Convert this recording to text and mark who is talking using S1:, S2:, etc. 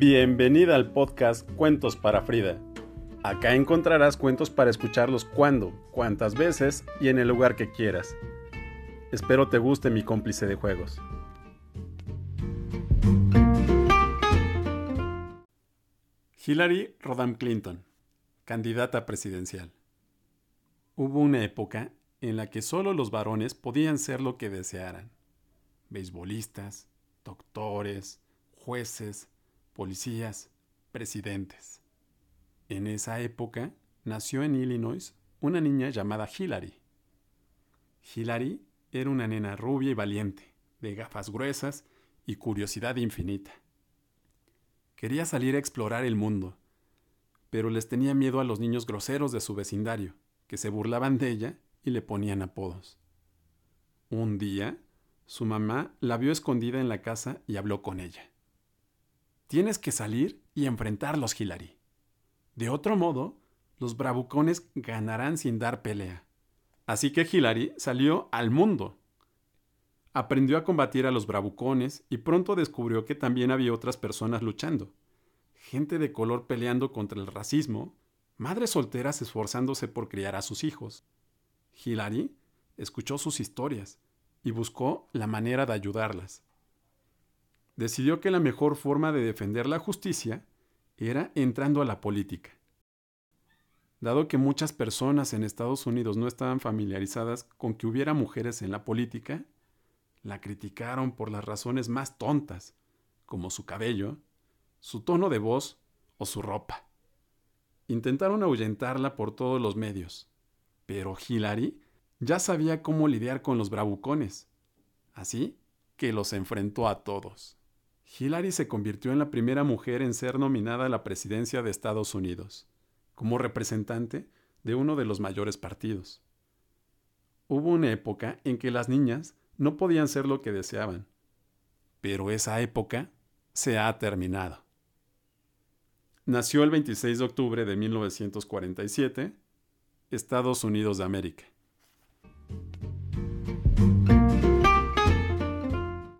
S1: Bienvenida al podcast Cuentos para Frida. Acá encontrarás cuentos para escucharlos cuando, cuantas veces y en el lugar que quieras. Espero te guste mi cómplice de juegos. Hillary Rodham Clinton, candidata presidencial. Hubo una época en la que solo los varones podían ser lo que desearan. Beisbolistas, doctores, jueces, policías, presidentes. En esa época nació en Illinois una niña llamada Hillary. Hillary era una nena rubia y valiente, de gafas gruesas y curiosidad infinita. Quería salir a explorar el mundo, pero les tenía miedo a los niños groseros de su vecindario, que se burlaban de ella y le ponían apodos. Un día, su mamá la vio escondida en la casa y habló con ella. Tienes que salir y enfrentarlos, Hillary. De otro modo, los bravucones ganarán sin dar pelea. Así que Hillary salió al mundo. Aprendió a combatir a los bravucones y pronto descubrió que también había otras personas luchando. Gente de color peleando contra el racismo, madres solteras esforzándose por criar a sus hijos. Hillary escuchó sus historias y buscó la manera de ayudarlas. Decidió que la mejor forma de defender la justicia era entrando a la política. Dado que muchas personas en Estados Unidos no estaban familiarizadas con que hubiera mujeres en la política, la criticaron por las razones más tontas, como su cabello, su tono de voz o su ropa. Intentaron ahuyentarla por todos los medios, pero Hillary ya sabía cómo lidiar con los bravucones, así que los enfrentó a todos. Hillary se convirtió en la primera mujer en ser nominada a la presidencia de Estados Unidos, como representante de uno de los mayores partidos. Hubo una época en que las niñas no podían ser lo que deseaban, pero esa época se ha terminado. Nació el 26 de octubre de 1947, Estados Unidos de América.